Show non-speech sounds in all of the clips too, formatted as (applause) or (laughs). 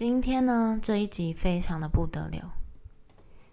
今天呢，这一集非常的不得了，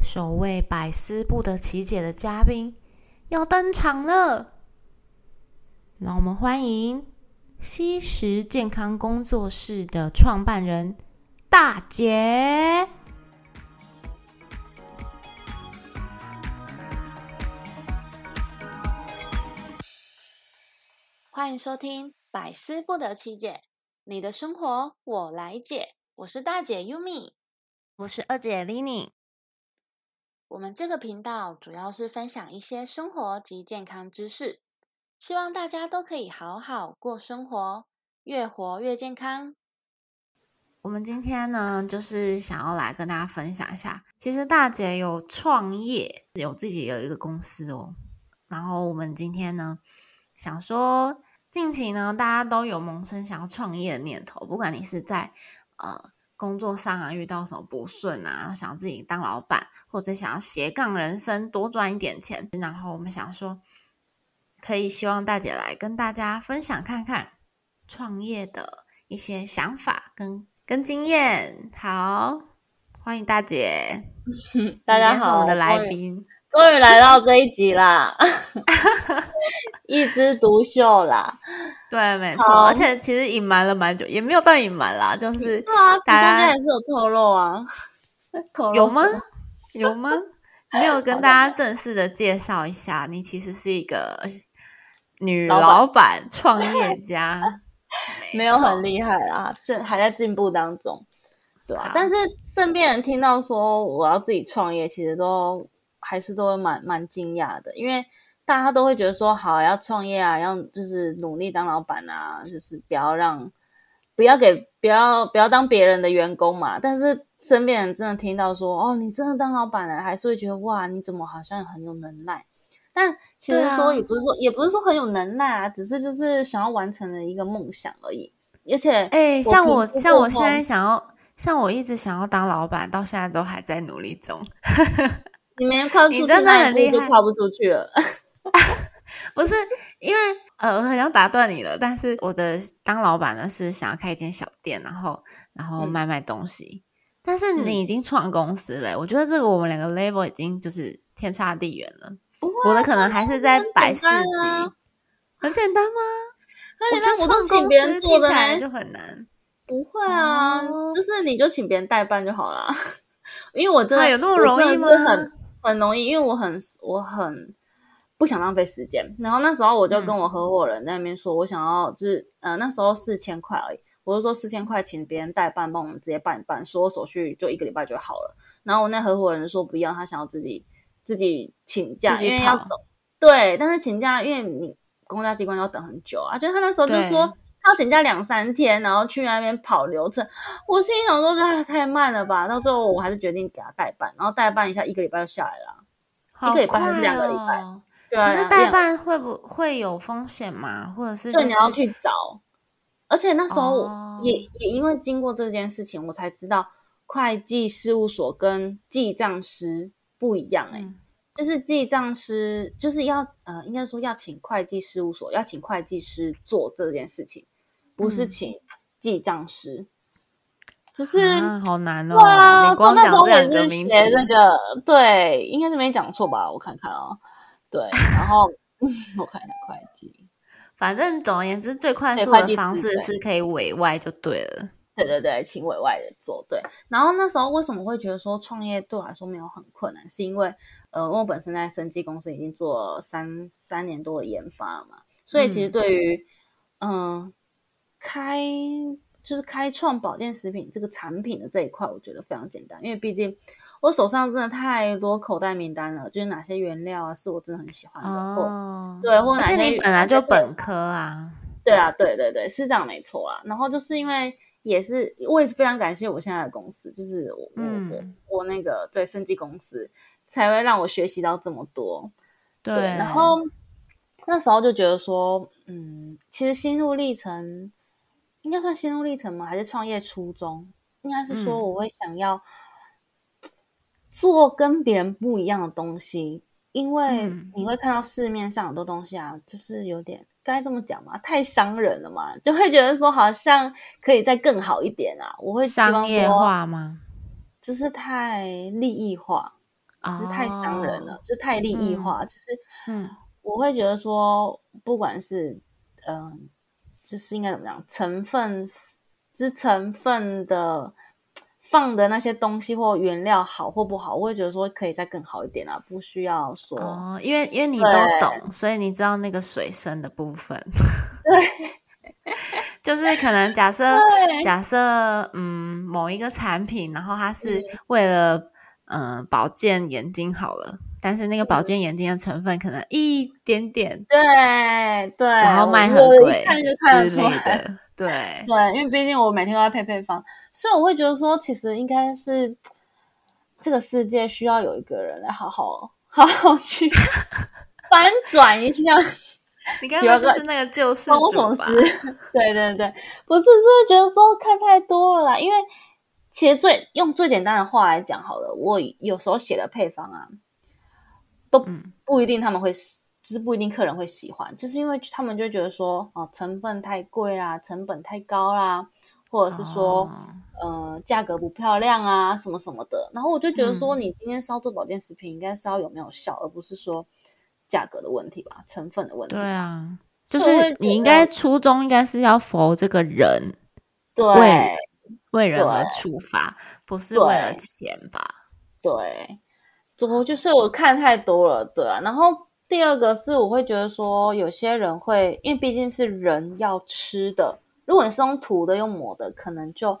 首位百思不得其解的嘉宾要登场了，让我们欢迎西食健康工作室的创办人大姐。欢迎收听《百思不得其解》，你的生活我来解。我是大姐 Yumi，我是二姐 Lini。我们这个频道主要是分享一些生活及健康知识，希望大家都可以好好过生活，越活越健康。我们今天呢，就是想要来跟大家分享一下，其实大姐有创业，有自己有一个公司哦。然后我们今天呢，想说，近期呢，大家都有萌生想要创业的念头，不管你是在呃，工作上啊遇到什么不顺啊，想自己当老板，或者想要斜杠人生，多赚一点钱。然后我们想说，可以希望大姐来跟大家分享看看创业的一些想法跟跟经验。好，欢迎大姐，(laughs) 大家好，我们的来宾。终于来到这一集啦，(laughs) 一枝独秀啦，对，没错，而且其实隐瞒了蛮久，也没有到隐瞒啦，就是大家也是有透露啊，有吗？有吗？没有 (laughs) 跟大家正式的介绍一下，你其实是一个 (laughs) 女老板、创业 (laughs) 家，没有很厉害啊，是还在进步当中，对啊。但是身边人听到说我要自己创业，其实都。还是都会蛮蛮惊讶的，因为大家都会觉得说，好要创业啊，要就是努力当老板啊，就是不要让不要给不要不要当别人的员工嘛。但是身边人真的听到说，哦，你真的当老板了，还是会觉得哇，你怎么好像很有能耐？但其实说也不是说也不是说很有能耐啊，只是就是想要完成的一个梦想而已。而且，哎，像我像我现在想要，像我一直想要当老板，到现在都还在努力中。(laughs) 你没靠出去，你真的很厉害，跨不出去了。不是因为呃，我很想打断你了，但是我的当老板呢是想要开一间小店，然后然后卖卖东西。但是你已经创公司了，我觉得这个我们两个 level 已经就是天差地远了。我的可能还是在百事级，很简单吗？我觉得创公司听起来就很难。不会啊，就是你就请别人代办就好了。(laughs) 因为我真的有那么容易吗？很容易，因为我很我很不想浪费时间。然后那时候我就跟我合伙人在那边说，我想要就是呃那时候四千块而已，我就说四千块请别人代办，帮我们直接办一办，所有手续就一个礼拜就好了。然后我那合伙人说不要，他想要自己自己请假，因为要走。对，但是请假，因为你公家机关要等很久啊。就他那时候就说。要请假两三天，然后去那边跑流程，我心想说这太慢了吧。到最后我还是决定给他代办，然后代办一下，一个礼拜就下来了。一个礼拜还是两个礼拜？对啊。可是代办会不会有风险吗？或者是？所以你要去找。而且那时候也也因为经过这件事情，我才知道会计事务所跟记账师不一样哎。就是记账师就是要呃，应该说要请会计事务所，要请会计师做这件事情。不是请记账师，只是好难哦。你光讲这两个名词，那个对，应该是没讲错吧？我看看啊，对，然后我看一下会计。(laughs) 反正总而言之，最快速的方式是可以委外就对了。对对对，请委外的做对。然后那时候为什么会觉得说创业对我来说没有很困难？是因为呃，我本身在生技公司已经做三三年多的研发嘛，所以其实对于嗯。开就是开创保健食品这个产品的这一块，我觉得非常简单，因为毕竟我手上真的太多口袋名单了，就是哪些原料啊是我真的很喜欢的，哦，对，或而且你本来就本科啊，对啊，对对对，是这样没错啊。然后就是因为也是我也是非常感谢我现在的公司，就是我我我那个对生技公司才会让我学习到这么多，对，然后那时候就觉得说，嗯，其实心路历程。应该算心路历程吗？还是创业初衷？应该是说我会想要做跟别人不一样的东西，因为你会看到市面上很多东西啊，就是有点该这么讲嘛，太伤人了嘛，就会觉得说好像可以再更好一点啊。我会商业化吗？就是太利益化，就是太伤人了，就太利益化。就是，嗯，我会觉得说，不管是，嗯，就是应该怎么讲，成分，是成分的。放的那些东西或原料好或不好，我会觉得说可以再更好一点啊，不需要说哦，因为因为你都懂，所以你知道那个水深的部分。对，(laughs) 就是可能假设假设嗯某一个产品，然后它是为了嗯保健眼睛好了，但是那个保健眼睛的成分可能一点点，对对，然后卖很贵，看就看得出来。对对，因为毕竟我每天都在配配方，所以我会觉得说，其实应该是这个世界需要有一个人来好好好好去翻转一下。你刚刚就是那个救世主吧？对对对，不是是觉得说看太多了啦。因为其实最用最简单的话来讲好了，我有时候写的配方啊，都不一定他们会。就是不一定客人会喜欢，就是因为他们就觉得说，哦，成分太贵啦，成本太高啦，或者是说，呃，价格不漂亮啊，什么什么的。然后我就觉得说，你今天烧这保健食品，应该是要有没有效，而不是说价格的问题吧，成分的问题。对啊，就是你应该初衷应该是要服这个人，对，为人而出发，不是为了钱吧？对，我就是我看太多了，对啊，然后。第二个是，我会觉得说，有些人会，因为毕竟是人要吃的，如果你是用涂的、用抹的，可能就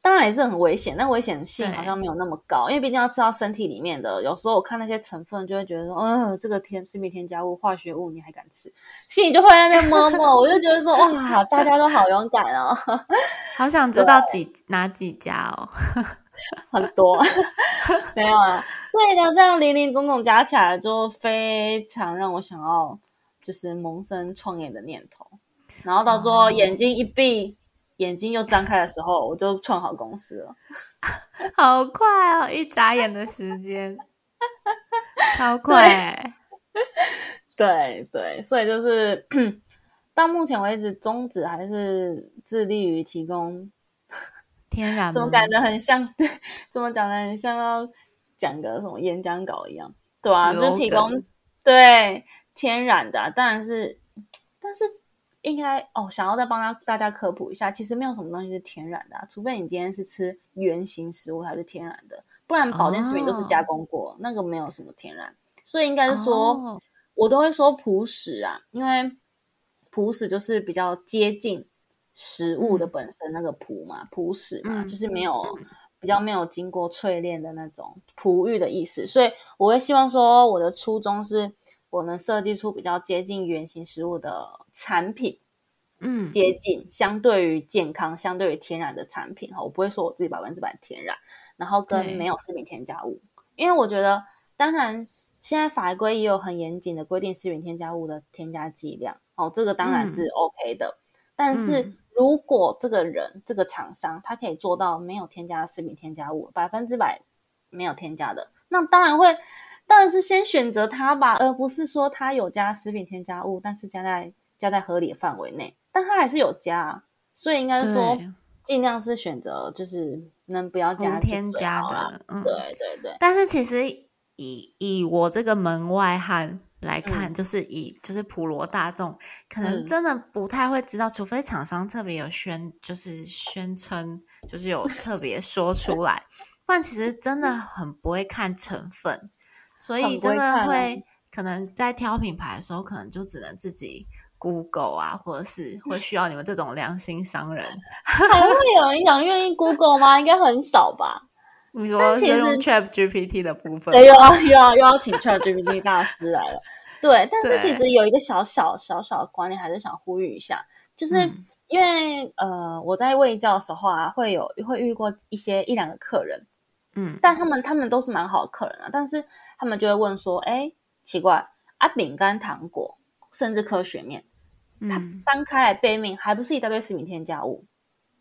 当然也是很危险，但危险性好像没有那么高，因为毕竟要吃到身体里面的。有时候我看那些成分，就会觉得说，嗯，这个添食品添加物、化学物，你还敢吃？心里就会在那摸摸，我就觉得说，哇，大家都好勇敢哦，好想知道几哪几家哦。(laughs) 很多 (laughs) 没有啊，所以呢，这样零零总总加起来，就非常让我想要就是萌生创业的念头。然后到最后眼睛一闭，眼睛又张开的时候，我就创好公司了。(laughs) 好快哦，一眨眼的时间，超快。对对，所以就是 (clears throat) 到目前为止，宗旨还是致力于提供。天然怎么感觉很像？怎么讲的很像要讲个什么演讲稿一样？对啊，就提供对天然的，当然是，但是应该哦，想要再帮大大家科普一下，其实没有什么东西是天然的，除非你今天是吃原形食物才是天然的，不然保健食品都是加工过，那个没有什么天然。所以应该是说，我都会说朴实啊，因为朴实就是比较接近。食物的本身那个朴嘛，朴实嘛，就是没有比较没有经过淬炼的那种璞玉的意思，所以我会希望说，我的初衷是我能设计出比较接近原型食物的产品，嗯，接近相对于健康、相对于天然的产品哈，我不会说我自己百分之百天然，然后跟没有食品添加物，因为我觉得，当然现在法规也有很严谨的规定食品添加物的添加剂量，哦，这个当然是 OK 的，但是。如果这个人、这个厂商，他可以做到没有添加食品添加物，百分之百没有添加的，那当然会，当然是先选择他吧，而不是说他有加食品添加物，但是加在加在合理的范围内，但他还是有加，所以应该说尽量是选择就是能不要加添加的，嗯对对对。但是其实以以我这个门外汉。来看，就是以就是普罗大众可能真的不太会知道，除非厂商特别有宣，就是宣称，就是有特 (laughs) 别说出来，不然其实真的很不会看成分，所以真的会可能在挑品牌的时候，可能就只能自己 Google 啊，或者是会需要你们这种良心商人，(laughs) 还会有人想愿意 Google 吗？应该很少吧。你说是用 Chat GPT 的部分，又要又要又要请 Chat GPT 大师来了。(laughs) 对，但是其实有一个小小小小的观念，还是想呼吁一下，就是因为呃，我在卫教的时候啊，会有会遇过一些一两个客人，嗯，但他们他们都是蛮好的客人啊，但是他们就会问说，哎，奇怪啊，饼干、糖果，甚至科学面，它翻开来背面还不是一大堆食品添加物？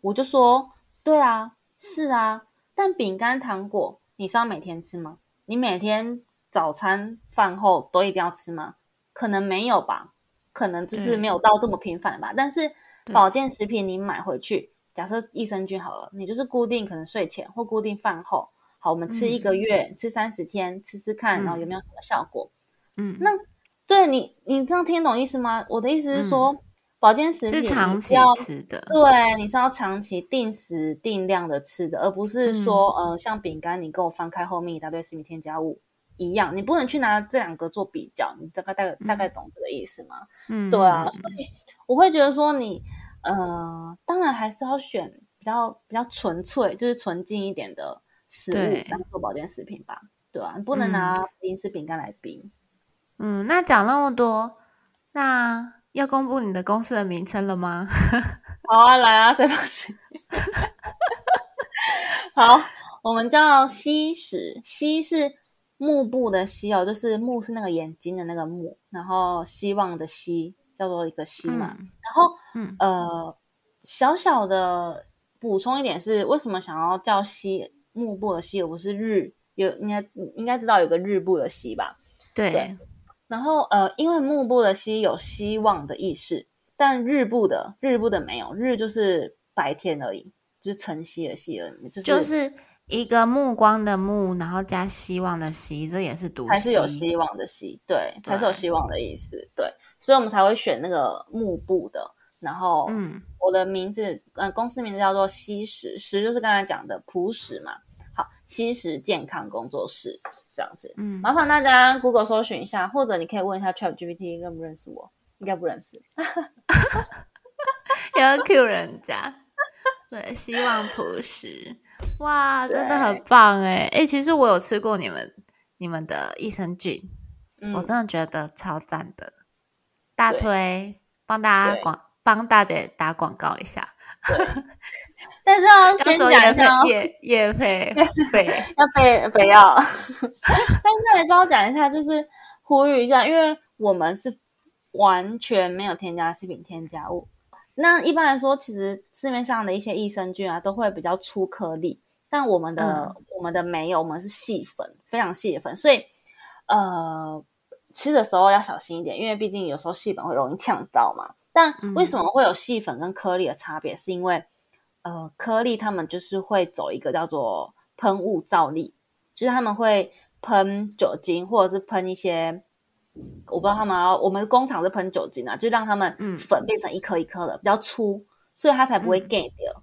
我就说，对啊，是啊。但饼干、糖果，你是要每天吃吗？你每天早餐饭后都一定要吃吗？可能没有吧。可能就是没有到这么频繁吧。但是保健食品你买回去，假设益生菌好了，你就是固定可能睡前或固定饭后，好，我们吃一个月，吃三十天，吃吃看，然后有没有什么效果？嗯，那对你，你这样听懂意思吗？我的意思是说，保健食品是长期要吃的，对，你是要长期定时定量的吃的，而不是说、嗯呃，像饼干，你给我翻开后面一大堆食品添加物一样，你不能去拿这两个做比较。你大概大概大概懂这个意思吗？嗯，对啊，嗯所以我会觉得说你呃，当然还是要选比较比较纯粹，就是纯净一点的食物对当做保健食品吧。对啊，你不能拿零食饼干来比。嗯，那讲那么多，那要公布你的公司的名称了吗？(laughs) 好啊，来啊，谁放心？(laughs) 好，我们叫西史，西是幕布的西哦，就是幕是那个眼睛的那个幕，然后希望的希叫做一个希嘛。嗯然后嗯呃，小小的补充一点是，为什么想要叫西幕布的西，而不是日？有应该应该知道有个日部的西吧？对对，然后呃，因为幕布的希有希望的意思，但日部的日部的没有，日就是白天而已，就是晨曦的曦而已，就是就是一个目光的目，然后加希望的希，这也是读还是有希希望的希，对，对才是有希望的意思，对，所以我们才会选那个幕布的。然后，嗯，我的名字，呃，公司名字叫做西石，石就是刚才讲的朴实嘛。好，西石健康工作室这样子，嗯。麻烦大家 Google 搜寻一下，或者你可以问一下 ChatGPT 认不认识我，应该不认识。(laughs) 要 Q 人家，对，希望朴实，哇，真的很棒哎哎，其实我有吃过你们你们的益生菌，嗯。我真的觉得超赞的，大对。推，帮大家对。广帮大姐打广告一下，但是要 (laughs) 要先讲一下叶叶配费，要被不要，(laughs) 但是还是要讲一下，就是呼吁一下，因为我们是完全没有添加食品添加物。那一般来说，其实市面上的一些益生菌啊，都会比较粗颗粒，但我们的、我们的没有，我们是细粉，非常细的粉，所以呃，吃的时候要小心一点，因为毕竟有时候细粉会容易呛到嘛。但为什么会有细粉跟颗粒的差别？是因为呃，颗粒他们就是会走一个叫做喷雾造粒，就是他们会喷酒精或者是喷一些，我不知道他们要，我们工厂是喷酒精啊，就让他们嗯粉变成一颗一颗的，比较粗，所以它才不会嗯 get 掉。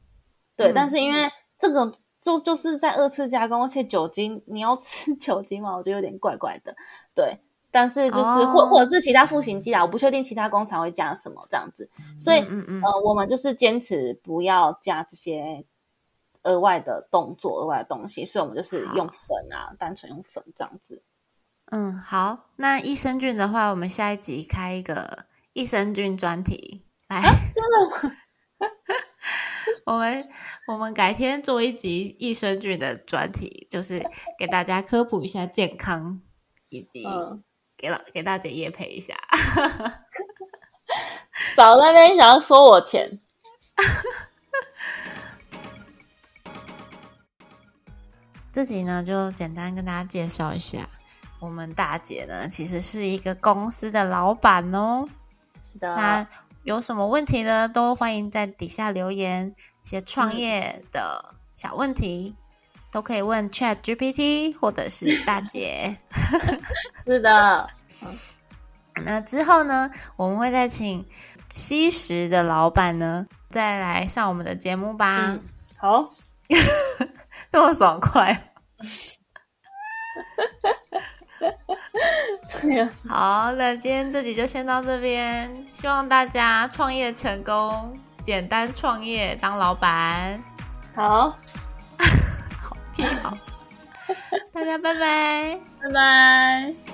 对，嗯但是因为这个就就是在二次加工，而且酒精你要吃 (laughs) 酒精嘛，我觉得有点怪怪的。对，但是就是、哦或或者是其他复形剂啊，我不确定其他工厂会加什么这样子，所以、嗯嗯嗯呃，我们就是坚持不要加这些额外的动作、额外的东西，所以我们就是用粉啊，单纯用粉这样子。嗯，好，那益生菌的话，我们下一集开一个益生菌专题来。真的吗？(laughs) 我们我们改天做一集益生菌的专题，就是给大家科普一下健康，以及嗯给老给大姐也配一下。(laughs) 早在那边想要收我钱，(laughs) 自己呢，就简单跟大家介绍一下，我们大姐呢，其实是一个公司的老板哦。是的，那有什么问题呢，都欢迎在底下留言，一些创业的小问题。都可以问 Chat GPT 或者是大姐。(laughs) 是的，那之后呢，我们会再请七十的老板呢，再来上我们的节目吧。嗯，好，(laughs) 这么爽快。(laughs) 好，那今天这集就先到这边，希望大家创业成功，简单创业当老板。好，大家拜拜。拜拜。